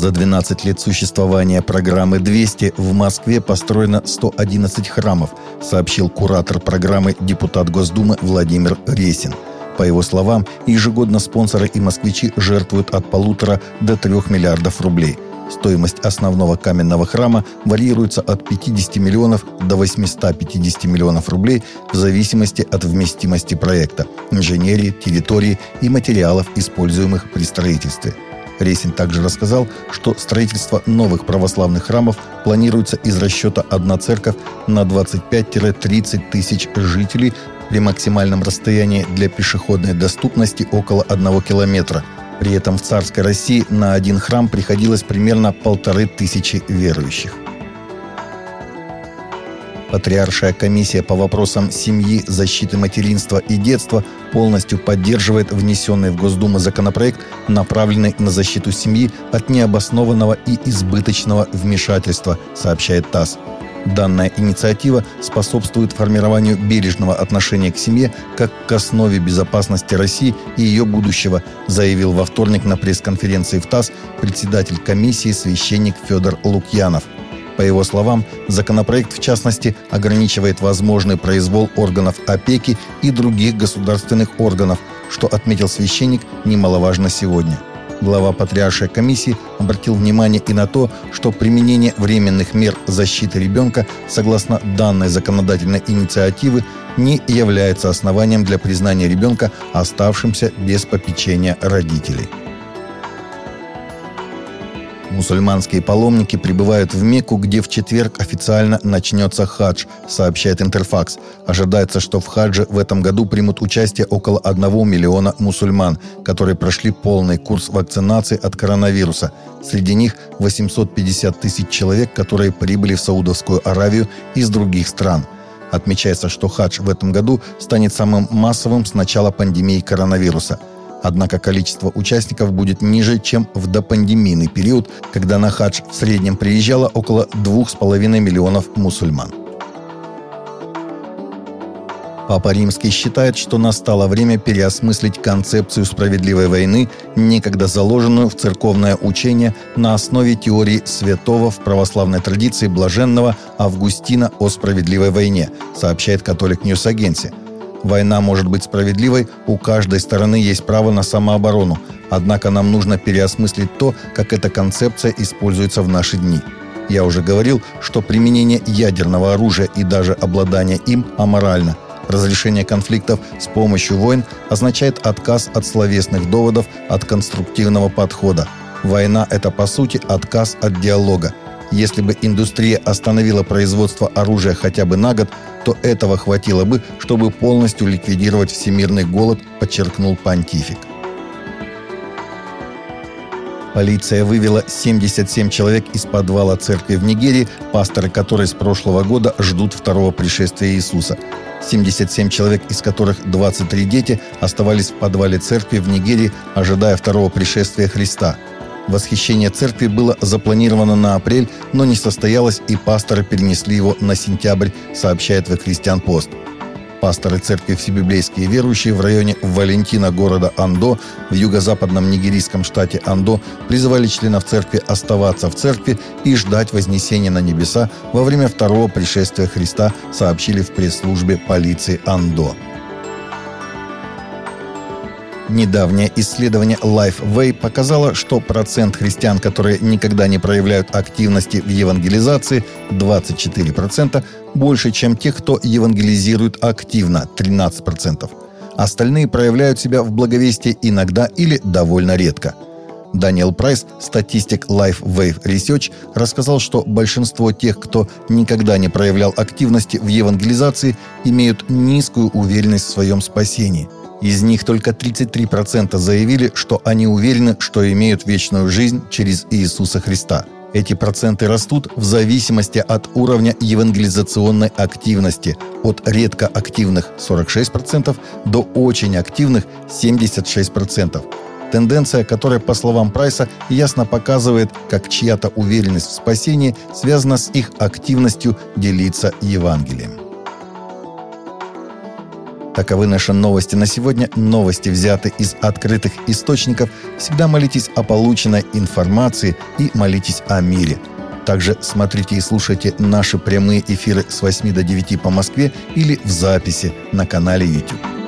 За 12 лет существования программы «200» в Москве построено 111 храмов, сообщил куратор программы депутат Госдумы Владимир Ресин. По его словам, ежегодно спонсоры и москвичи жертвуют от полутора до трех миллиардов рублей. Стоимость основного каменного храма варьируется от 50 миллионов до 850 миллионов рублей в зависимости от вместимости проекта, инженерии, территории и материалов, используемых при строительстве – Рейсин также рассказал, что строительство новых православных храмов планируется из расчета «одна церковь» на 25-30 тысяч жителей при максимальном расстоянии для пешеходной доступности около одного километра. При этом в царской России на один храм приходилось примерно полторы тысячи верующих. Патриаршая комиссия по вопросам семьи, защиты материнства и детства полностью поддерживает внесенный в Госдуму законопроект, направленный на защиту семьи от необоснованного и избыточного вмешательства, сообщает ТАСС. Данная инициатива способствует формированию бережного отношения к семье как к основе безопасности России и ее будущего, заявил во вторник на пресс-конференции в ТАСС председатель комиссии священник Федор Лукьянов – по его словам, законопроект, в частности, ограничивает возможный произвол органов опеки и других государственных органов, что, отметил священник, немаловажно сегодня. Глава Патриаршей комиссии обратил внимание и на то, что применение временных мер защиты ребенка согласно данной законодательной инициативы не является основанием для признания ребенка оставшимся без попечения родителей. Мусульманские паломники прибывают в Мекку, где в четверг официально начнется хадж, сообщает Интерфакс. Ожидается, что в хадже в этом году примут участие около 1 миллиона мусульман, которые прошли полный курс вакцинации от коронавируса. Среди них 850 тысяч человек, которые прибыли в Саудовскую Аравию из других стран. Отмечается, что хадж в этом году станет самым массовым с начала пандемии коронавируса – Однако количество участников будет ниже, чем в допандемийный период, когда на хадж в среднем приезжало около 2,5 миллионов мусульман. Папа Римский считает, что настало время переосмыслить концепцию справедливой войны, некогда заложенную в церковное учение на основе теории святого в православной традиции блаженного Августина о справедливой войне, сообщает Catholic News Agency. Война может быть справедливой, у каждой стороны есть право на самооборону, однако нам нужно переосмыслить то, как эта концепция используется в наши дни. Я уже говорил, что применение ядерного оружия и даже обладание им аморально. Разрешение конфликтов с помощью войн означает отказ от словесных доводов, от конструктивного подхода. Война – это, по сути, отказ от диалога. Если бы индустрия остановила производство оружия хотя бы на год, то этого хватило бы, чтобы полностью ликвидировать всемирный голод, подчеркнул понтифик. Полиция вывела 77 человек из подвала церкви в Нигерии, пасторы которой с прошлого года ждут второго пришествия Иисуса. 77 человек, из которых 23 дети, оставались в подвале церкви в Нигерии, ожидая второго пришествия Христа – Восхищение церкви было запланировано на апрель, но не состоялось, и пасторы перенесли его на сентябрь, сообщает The Christian Post. Пасторы церкви Всебиблейские верующие в районе Валентина города Андо в юго-западном нигерийском штате Андо призывали членов церкви оставаться в церкви и ждать вознесения на небеса во время второго пришествия Христа, сообщили в пресс-службе полиции Андо. Недавнее исследование LifeWay показало, что процент христиан, которые никогда не проявляют активности в евангелизации, 24%, больше, чем тех, кто евангелизирует активно, 13%. Остальные проявляют себя в благовестии иногда или довольно редко. Даниэл Прайс, статистик LifeWave Research, рассказал, что большинство тех, кто никогда не проявлял активности в евангелизации, имеют низкую уверенность в своем спасении – из них только 33% заявили, что они уверены, что имеют вечную жизнь через Иисуса Христа. Эти проценты растут в зависимости от уровня евангелизационной активности, от редко активных 46% до очень активных 76%. Тенденция, которая, по словам Прайса, ясно показывает, как чья-то уверенность в спасении связана с их активностью делиться Евангелием. Таковы наши новости на сегодня. Новости взяты из открытых источников. Всегда молитесь о полученной информации и молитесь о мире. Также смотрите и слушайте наши прямые эфиры с 8 до 9 по Москве или в записи на канале YouTube.